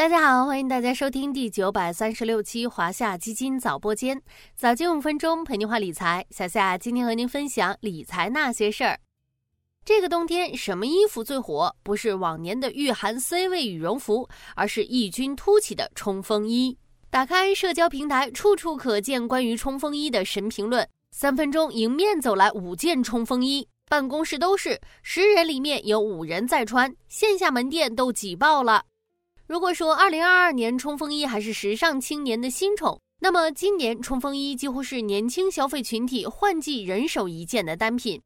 大家好，欢迎大家收听第九百三十六期华夏基金早播间，早间五分钟陪您话理财。小夏今天和您分享理财那些事儿。这个冬天什么衣服最火？不是往年的御寒 C 位羽绒服，而是异军突起的冲锋衣。打开社交平台，处处可见关于冲锋衣的神评论。三分钟迎面走来五件冲锋衣，办公室都是，十人里面有五人在穿，线下门店都挤爆了。如果说二零二二年冲锋衣还是时尚青年的新宠，那么今年冲锋衣几乎是年轻消费群体换季人手一件的单品。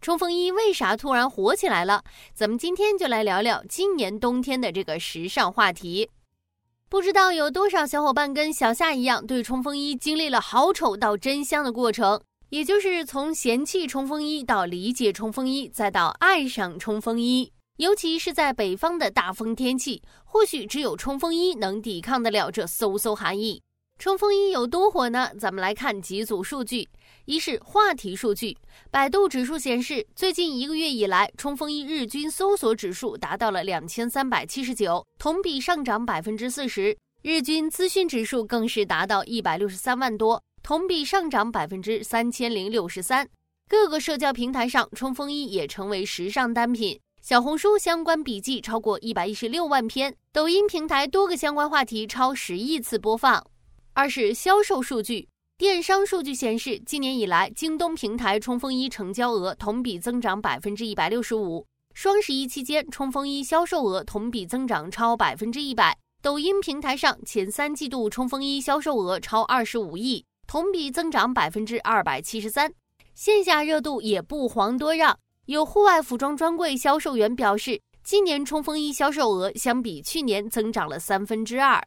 冲锋衣为啥突然火起来了？咱们今天就来聊聊今年冬天的这个时尚话题。不知道有多少小伙伴跟小夏一样，对冲锋衣经历了好丑到真香的过程，也就是从嫌弃冲锋衣到理解冲锋衣，再到爱上冲锋衣。尤其是在北方的大风天气，或许只有冲锋衣能抵抗得了这嗖嗖寒意。冲锋衣有多火呢？咱们来看几组数据：一是话题数据，百度指数显示，最近一个月以来，冲锋衣日均搜索指数达到了两千三百七十九，同比上涨百分之四十；日均资讯指数更是达到一百六十三万多，同比上涨百分之三千零六十三。各个社交平台上，冲锋衣也成为时尚单品。小红书相关笔记超过一百一十六万篇，抖音平台多个相关话题超十亿次播放。二是销售数据，电商数据显示，今年以来，京东平台冲锋衣成交额同比增长百分之一百六十五，双十一期间冲锋衣销售额同比增长超百分之一百。抖音平台上前三季度冲锋衣销售额超二十五亿，同比增长百分之二百七十三。线下热度也不遑多让。有户外服装专柜销售员表示，今年冲锋衣销售额相比去年增长了三分之二。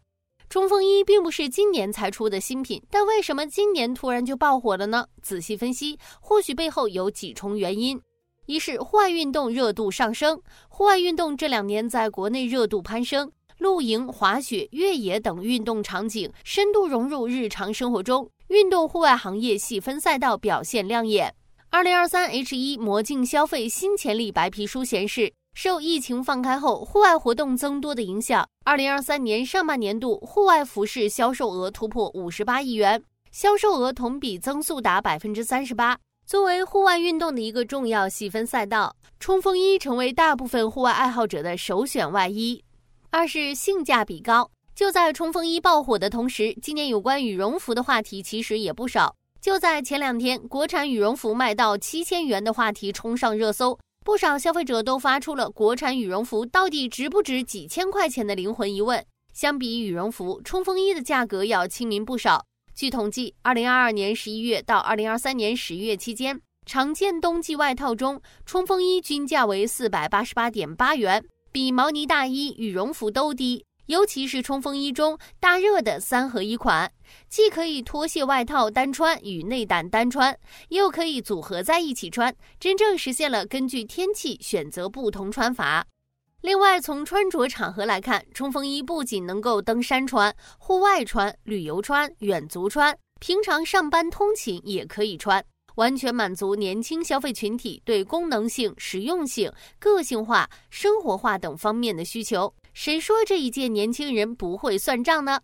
冲锋衣并不是今年才出的新品，但为什么今年突然就爆火了呢？仔细分析，或许背后有几重原因：一是户外运动热度上升，户外运动这两年在国内热度攀升，露营、滑雪、越野等运动场景深度融入日常生活中，运动户外行业细分赛道表现亮眼。二零二三 H 一魔镜消费新潜力白皮书显示，受疫情放开后户外活动增多的影响，二零二三年上半年度户外服饰销售额突破五十八亿元，销售额同比增速达百分之三十八。作为户外运动的一个重要细分赛道，冲锋衣成为大部分户外爱好者的首选外衣。二是性价比高，就在冲锋衣爆火的同时，今年有关羽绒服的话题其实也不少。就在前两天，国产羽绒服卖到七千元的话题冲上热搜，不少消费者都发出了国产羽绒服到底值不值几千块钱的灵魂疑问。相比羽绒服，冲锋衣的价格要亲民不少。据统计，二零二二年十一月到二零二三年十一月期间，常见冬季外套中，冲锋衣均价为四百八十八点八元，比毛呢大衣、羽绒服都低。尤其是冲锋衣中大热的三合一款，既可以脱卸外套单穿与内胆单穿，又可以组合在一起穿，真正实现了根据天气选择不同穿法。另外，从穿着场合来看，冲锋衣不仅能够登山穿、户外穿、旅游穿、远足穿，平常上班通勤也可以穿，完全满足年轻消费群体对功能性、实用性、个性化、生活化等方面的需求。谁说这一届年轻人不会算账呢？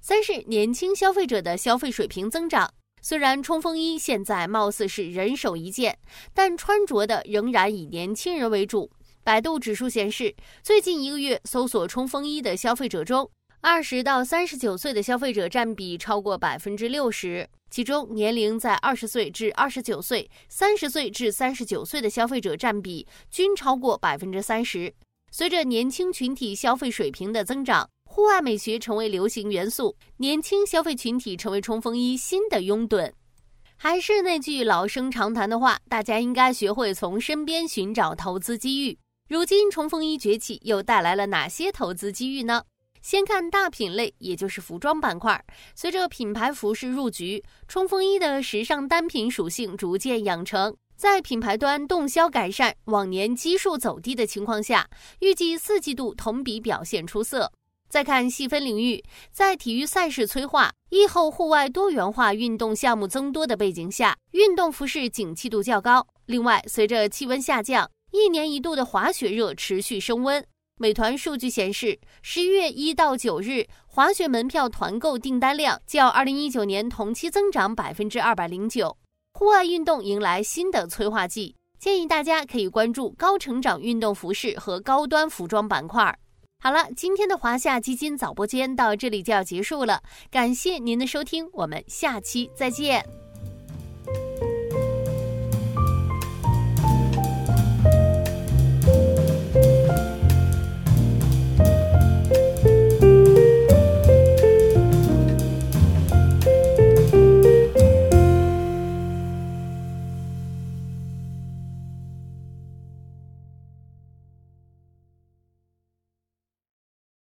三是年轻消费者的消费水平增长。虽然冲锋衣现在貌似是人手一件，但穿着的仍然以年轻人为主。百度指数显示，最近一个月搜索冲锋衣的消费者中，二十到三十九岁的消费者占比超过百分之六十，其中年龄在二十岁至二十九岁、三十岁至三十九岁的消费者占比均超过百分之三十。随着年轻群体消费水平的增长，户外美学成为流行元素，年轻消费群体成为冲锋衣新的拥趸。还是那句老生常谈的话，大家应该学会从身边寻找投资机遇。如今冲锋衣崛起，又带来了哪些投资机遇呢？先看大品类，也就是服装板块。随着品牌服饰入局，冲锋衣的时尚单品属性逐渐养成。在品牌端动销改善、往年基数走低的情况下，预计四季度同比表现出色。再看细分领域，在体育赛事催化、疫后户外多元化运动项目增多的背景下，运动服饰景气度较高。另外，随着气温下降，一年一度的滑雪热持续升温，美团数据显示，十一月一到九日，滑雪门票团购订单量较二零一九年同期增长百分之二百零九。户外运动迎来新的催化剂，建议大家可以关注高成长运动服饰和高端服装板块。好了，今天的华夏基金早播间到这里就要结束了，感谢您的收听，我们下期再见。